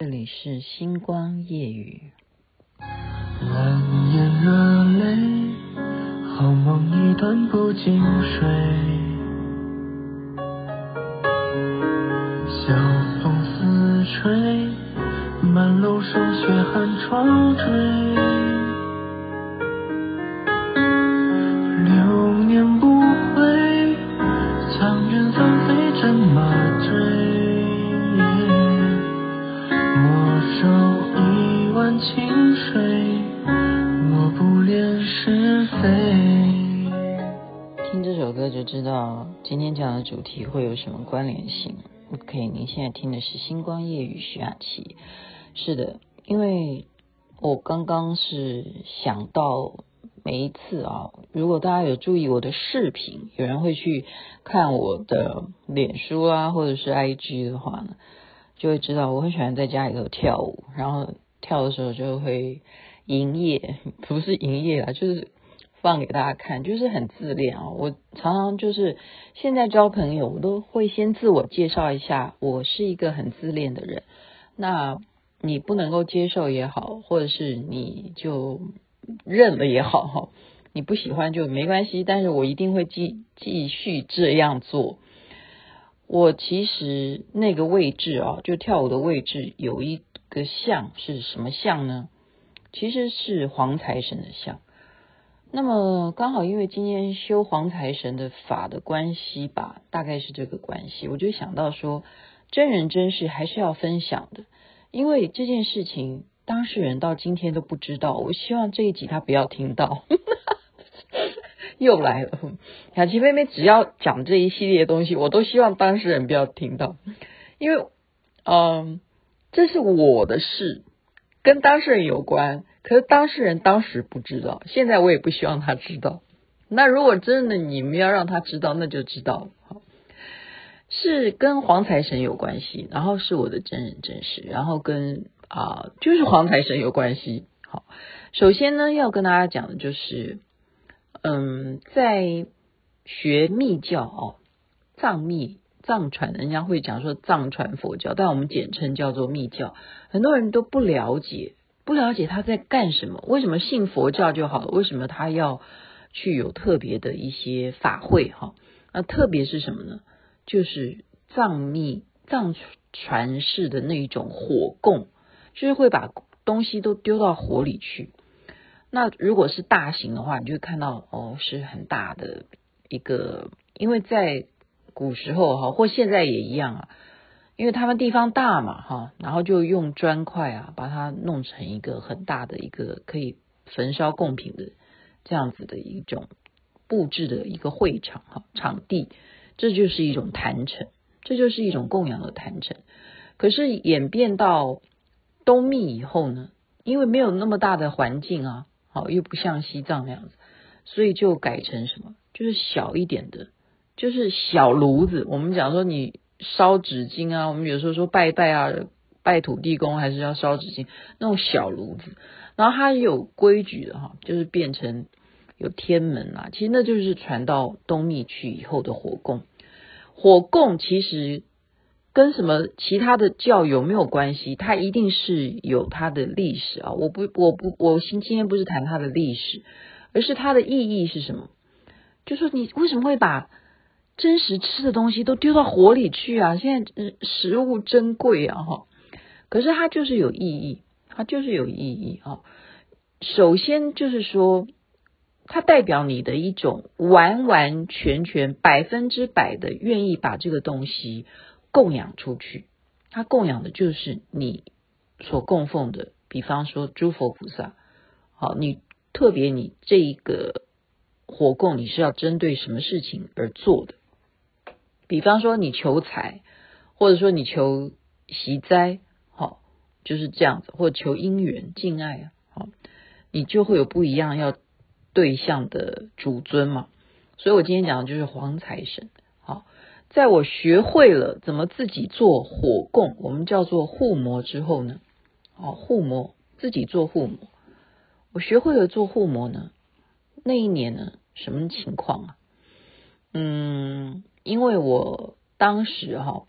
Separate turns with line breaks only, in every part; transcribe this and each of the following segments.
这里是星光夜雨。
蓝眼热泪，好梦一段不经睡。晓风似吹，满楼霜雪寒窗坠。
听这首歌就知道今天讲的主题会有什么关联性。OK，您现在听的是《星光夜雨》徐雅琪。是的，因为我刚刚是想到每一次啊，如果大家有注意我的视频，有人会去看我的脸书啊，或者是 IG 的话呢，就会知道我很喜欢在家里头跳舞，然后跳的时候就会营业，不是营业啊，就是。放给大家看，就是很自恋啊！我常常就是现在交朋友，我都会先自我介绍一下，我是一个很自恋的人。那你不能够接受也好，或者是你就认了也好哈，你不喜欢就没关系。但是我一定会继继续这样做。我其实那个位置啊，就跳舞的位置有一个像是什么像呢？其实是黄财神的像。那么刚好因为今天修黄财神的法的关系吧，大概是这个关系，我就想到说，真人真事还是要分享的，因为这件事情当事人到今天都不知道，我希望这一集他不要听到。又来了，雅琪妹妹只要讲这一系列的东西，我都希望当事人不要听到，因为嗯，这是我的事，跟当事人有关。可是当事人当时不知道，现在我也不希望他知道。那如果真的你们要让他知道，那就知道了。好，是跟黄财神有关系，然后是我的真人真事，然后跟啊、就是黄财神有关系。好，首先呢要跟大家讲的就是，嗯，在学密教哦，藏密藏传，人家会讲说藏传佛教，但我们简称叫做密教，很多人都不了解。不了解他在干什么？为什么信佛教就好了？为什么他要去有特别的一些法会？哈，那特别是什么呢？就是藏密藏传式的那一种火供，就是会把东西都丢到火里去。那如果是大型的话，你就会看到哦，是很大的一个，因为在古时候哈，或现在也一样啊。因为他们地方大嘛，哈，然后就用砖块啊，把它弄成一个很大的一个可以焚烧贡品的这样子的一种布置的一个会场哈场地，这就是一种坛城，这就是一种供养的坛城。可是演变到东密以后呢，因为没有那么大的环境啊，好，又不像西藏那样子，所以就改成什么，就是小一点的，就是小炉子。我们讲说你。烧纸巾啊，我们有时候说拜拜啊，拜土地公还是要烧纸巾，那种小炉子，然后它有规矩的哈，就是变成有天门啊，其实那就是传到东密去以后的火供。火供其实跟什么其他的教有没有关系？它一定是有它的历史啊！我不，我不，我今今天不是谈它的历史，而是它的意义是什么？就说你为什么会把？真实吃的东西都丢到火里去啊！现在食物珍贵啊，哈，可是它就是有意义，它就是有意义啊。首先就是说，它代表你的一种完完全全百分之百的愿意把这个东西供养出去。它供养的就是你所供奉的，比方说诸佛菩萨。好，你特别你这一个火供，你是要针对什么事情而做的？比方说你求财，或者说你求喜灾，好，就是这样子，或求姻缘、敬爱，好，你就会有不一样要对象的主尊嘛。所以我今天讲的就是黄财神。好，在我学会了怎么自己做火供，我们叫做护摩之后呢，哦，护摩自己做护摩，我学会了做护摩呢，那一年呢，什么情况啊？嗯。因为我当时哈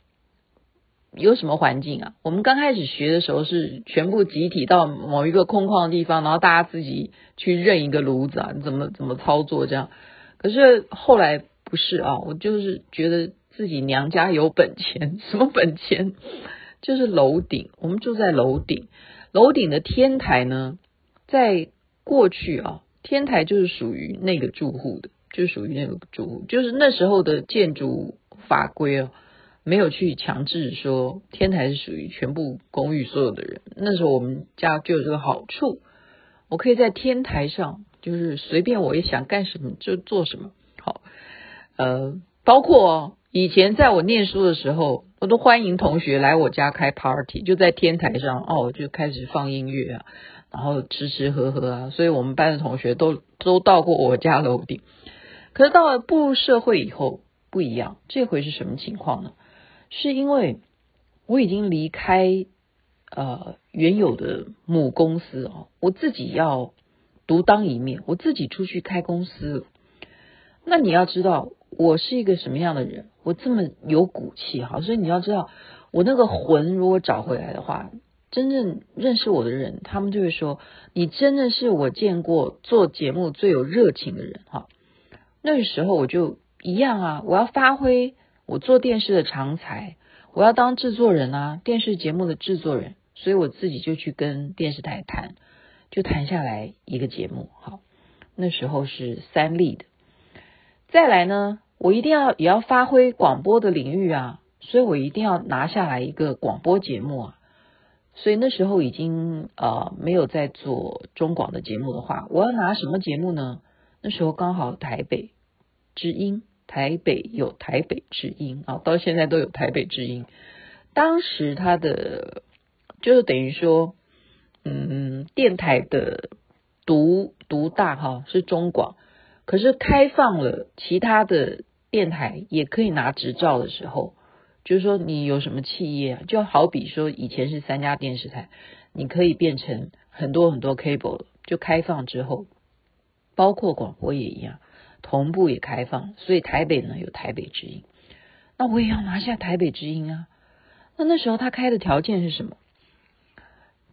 有什么环境啊？我们刚开始学的时候是全部集体到某一个空旷的地方，然后大家自己去认一个炉子啊，怎么怎么操作这样？可是后来不是啊，我就是觉得自己娘家有本钱，什么本钱？就是楼顶，我们住在楼顶，楼顶的天台呢，在过去啊，天台就是属于那个住户的，就属于那个住户，就是那时候的建筑法规哦。没有去强制说天台是属于全部公寓所有的人。那时候我们家就有这个好处，我可以在天台上，就是随便我也想干什么就做什么。好，呃，包括以前在我念书的时候，我都欢迎同学来我家开 party，就在天台上哦，就开始放音乐啊，然后吃吃喝喝啊。所以我们班的同学都都到过我家楼顶。可是到了步入社会以后不一样，这回是什么情况呢？是因为我已经离开呃原有的母公司哦，我自己要独当一面，我自己出去开公司。那你要知道我是一个什么样的人，我这么有骨气哈，所以你要知道我那个魂如果找回来的话，真正认识我的人，他们就会说你真的是我见过做节目最有热情的人哈。那个时候我就一样啊，我要发挥。我做电视的长才，我要当制作人啊，电视节目的制作人，所以我自己就去跟电视台谈，就谈下来一个节目。好，那时候是三立的。再来呢，我一定要也要发挥广播的领域啊，所以我一定要拿下来一个广播节目啊。所以那时候已经呃没有在做中广的节目的话，我要拿什么节目呢？那时候刚好台北知音。台北有台北之音啊，到现在都有台北之音。当时他的就是等于说，嗯，电台的独独大哈是中广，可是开放了其他的电台也可以拿执照的时候，就是说你有什么企业，就好比说以前是三家电视台，你可以变成很多很多 cable，就开放之后，包括广播也一样。同步也开放，所以台北呢有台北之音，那我也要拿下台北之音啊。那那时候他开的条件是什么？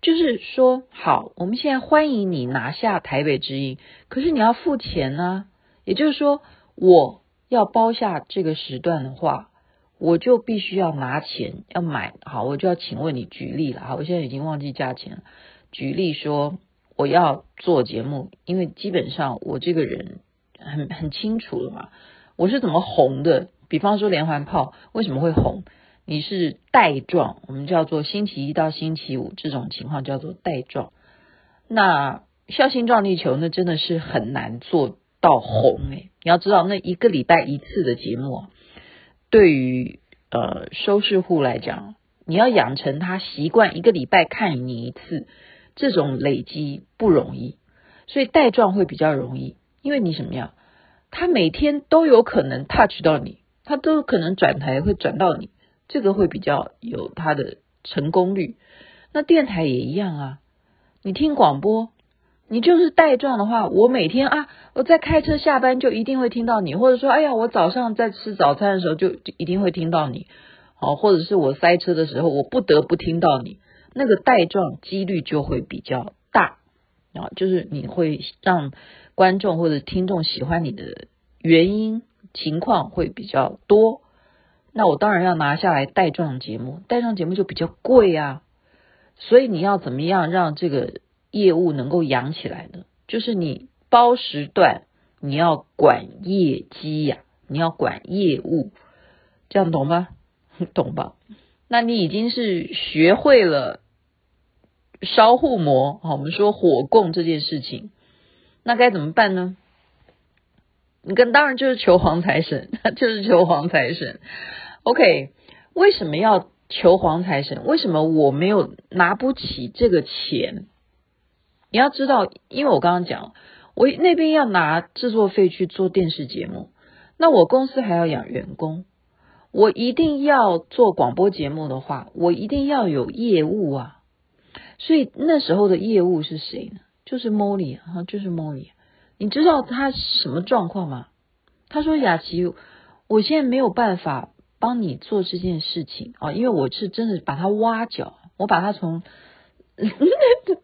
就是说，好，我们现在欢迎你拿下台北之音，可是你要付钱呢。也就是说，我要包下这个时段的话，我就必须要拿钱要买。好，我就要请问你举例了。好，我现在已经忘记价钱了。举例说，我要做节目，因为基本上我这个人。很很清楚了嘛，我是怎么红的？比方说连环炮为什么会红？你是带状，我们叫做星期一到星期五这种情况叫做带状。那笑星撞地球那真的是很难做到红诶，你要知道那一个礼拜一次的节目，对于呃收视户来讲，你要养成他习惯一个礼拜看你一次，这种累积不容易，所以带状会比较容易。因为你什么样，他每天都有可能 touch 到你，他都有可能转台会转到你，这个会比较有他的成功率。那电台也一样啊，你听广播，你就是带状的话，我每天啊，我在开车下班就一定会听到你，或者说，哎呀，我早上在吃早餐的时候就就一定会听到你，好，或者是我塞车的时候，我不得不听到你，那个带状几率就会比较大就是你会让。观众或者听众喜欢你的原因情况会比较多，那我当然要拿下来带状节目，带状节目就比较贵啊，所以你要怎么样让这个业务能够养起来呢？就是你包时段，你要管业绩呀，你要管业务，这样懂吗？懂吧？那你已经是学会了烧互磨，好，我们说火供这件事情。那该怎么办呢？你跟当然就是求黄财神，就是求黄财神。OK，为什么要求黄财神？为什么我没有拿不起这个钱？你要知道，因为我刚刚讲，我那边要拿制作费去做电视节目，那我公司还要养员工，我一定要做广播节目的话，我一定要有业务啊。所以那时候的业务是谁呢？就是 Molly 哈，就是 Molly。你知道他什么状况吗？他说：“雅琪，我现在没有办法帮你做这件事情啊，因为我是真的把他挖角，我把他从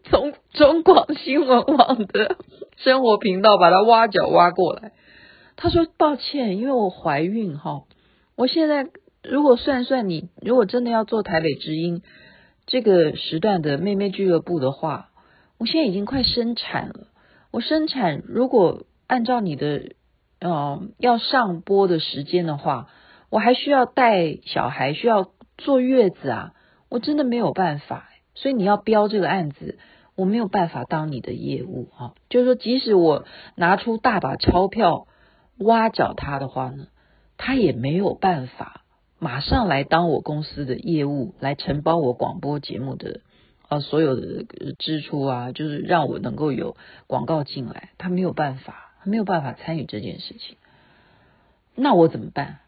从中广新闻网的生活频道把他挖角挖过来。他说抱歉，因为我怀孕哈，我现在如果算算你，如果真的要做台北之音这个时段的妹妹俱乐部的话，我现在已经快生产了。我生产如果按照你的呃要上播的时间的话，我还需要带小孩，需要坐月子啊，我真的没有办法。所以你要标这个案子，我没有办法当你的业务啊。就是说，即使我拿出大把钞票。挖角他的话呢，他也没有办法马上来当我公司的业务，来承包我广播节目的呃所有的支出啊，就是让我能够有广告进来，他没有办法，他没有办法参与这件事情。那我怎么办？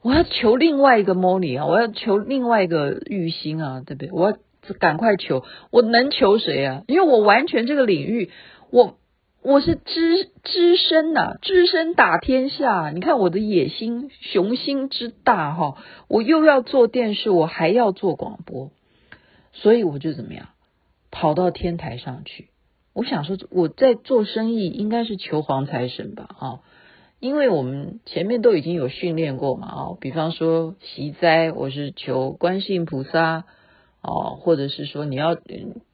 我要求另外一个 money 啊，我要求另外一个玉兴啊，对不对？我要赶快求，我能求谁啊？因为我完全这个领域，我。我是只只身呐，只身打天下。你看我的野心、雄心之大哈！我又要做电视，我还要做广播，所以我就怎么样，跑到天台上去。我想说，我在做生意，应该是求黄财神吧？啊，因为我们前面都已经有训练过嘛。啊，比方说习灾，我是求观世音菩萨哦，或者是说你要。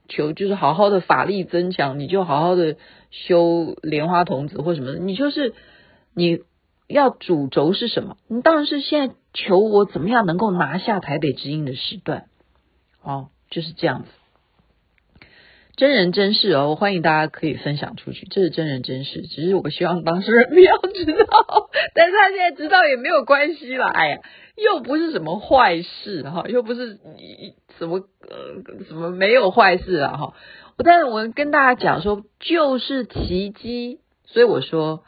求就是好好的法力增强，你就好好的修莲花童子或什么的，你就是你要主轴是什么？你当然是现在求我怎么样能够拿下台北之音的时段，哦，就是这样子。真人真事哦，欢迎大家可以分享出去，这是真人真事，只是我希望当事人不要知道，但是他现在知道也没有关系啦，哎呀。又不是什么坏事哈，又不是什么呃什么没有坏事啊哈。但我跟大家讲说，就是奇迹。所以我说，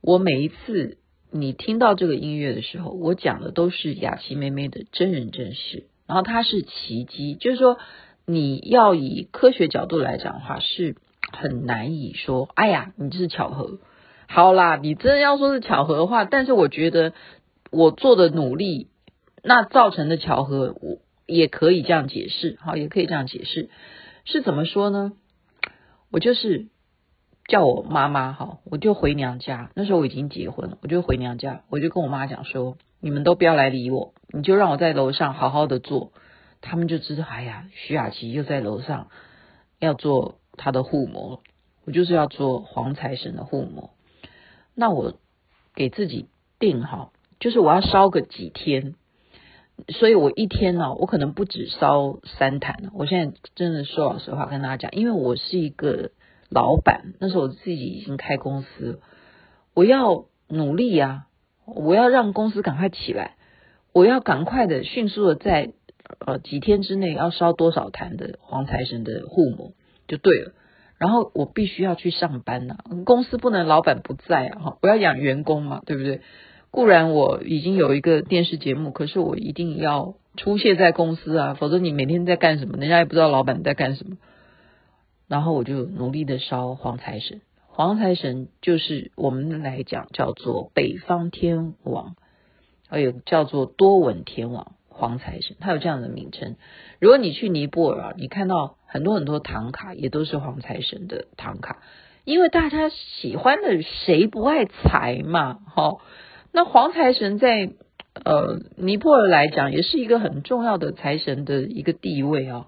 我每一次你听到这个音乐的时候，我讲的都是雅琪妹妹的真人真事。然后它是奇迹，就是说你要以科学角度来讲的话，是很难以说，哎呀，你这是巧合。好啦，你真的要说是巧合的话，但是我觉得。我做的努力，那造成的巧合，我也可以这样解释，好，也可以这样解释，是怎么说呢？我就是叫我妈妈，哈，我就回娘家。那时候我已经结婚了，我就回娘家，我就跟我妈讲说：“你们都不要来理我，你就让我在楼上好好的做。”他们就知道，哎呀，徐雅琪又在楼上要做她的护摩，我就是要做黄财神的护摩。那我给自己定好。就是我要烧个几天，所以我一天呢，我可能不止烧三坛。我现在真的说老实话跟大家讲，因为我是一个老板，那时候我自己已经开公司，我要努力呀，我要让公司赶快起来，我要赶快的、迅速的在呃几天之内要烧多少坛的黄财神的护摩就对了。然后我必须要去上班呐，公司不能老板不在啊，哈，我要养员工嘛，对不对？固然我已经有一个电视节目，可是我一定要出现在公司啊，否则你每天在干什么，人家也不知道老板在干什么。然后我就努力的烧黄财神，黄财神就是我们来讲叫做北方天王，还有叫做多闻天王黄财神，它有这样的名称。如果你去尼泊尔啊，你看到很多很多唐卡也都是黄财神的唐卡，因为大家喜欢的谁不爱财嘛，哈。那黄财神在呃尼泊尔来讲，也是一个很重要的财神的一个地位啊。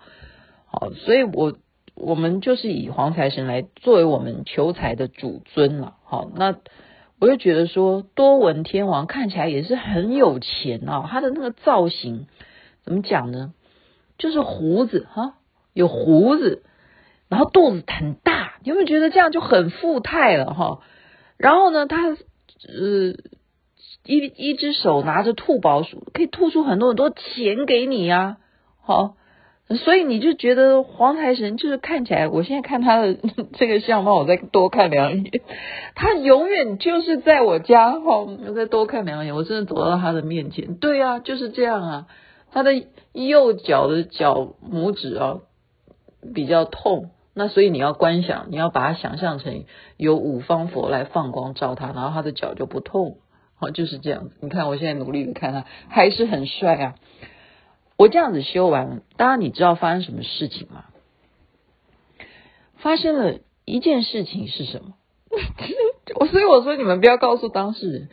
好，所以我我们就是以黄财神来作为我们求财的主尊了。好，那我就觉得说，多闻天王看起来也是很有钱啊。他的那个造型怎么讲呢？就是胡子哈，有胡子，然后肚子很大，你有没有觉得这样就很富态了哈？然后呢，他呃。一一只手拿着吐宝鼠，可以吐出很多很多钱给你呀，好，所以你就觉得黄财神就是看起来，我现在看他的 这个相貌，我再多看两眼，他永远就是在我家，好，我再多看两眼，我真的走到他的面前，对啊，就是这样啊，他的右脚的脚拇指啊比较痛，那所以你要观想，你要把它想象成有五方佛来放光照他，然后他的脚就不痛。就是这样。你看我现在努力的看他，还是很帅啊。我这样子修完了，当然你知道发生什么事情吗？发生了一件事情是什么？我所以我说你们不要告诉当事人。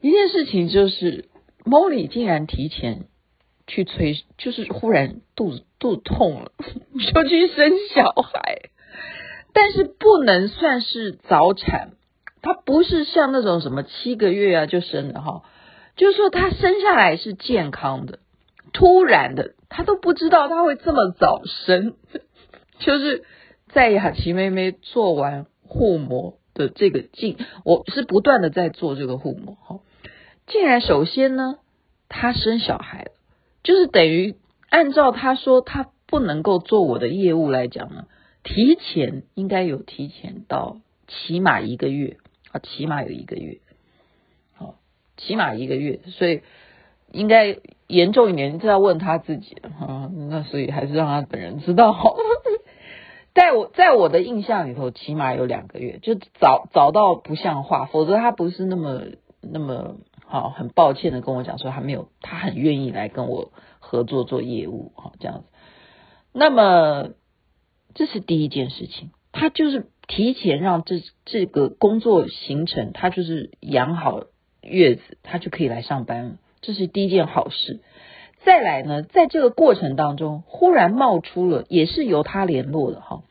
一件事情就是 Molly 竟然提前去催，就是忽然肚子肚子痛了，就去生小孩。但是不能算是早产，她不是像那种什么七个月啊就生的哈，就是说她生下来是健康的，突然的她都不知道她会这么早生，就是在雅琪妹妹做完护膜的这个进，我是不断的在做这个护膜哈，竟然首先呢她生小孩了，就是等于按照她说她不能够做我的业务来讲呢。提前应该有提前到起码一个月啊，起码有一个月，好，起码一个月，所以应该严重一点，就要问他自己了哈。那所以还是让他本人知道。在我在我的印象里头，起码有两个月，就早早到不像话，否则他不是那么那么好，很抱歉的跟我讲说，他没有，他很愿意来跟我合作做业务哈，这样子。那么。这是第一件事情，他就是提前让这这个工作行程，他就是养好月子，他就可以来上班了。这是第一件好事。再来呢，在这个过程当中，忽然冒出了，也是由他联络的哈，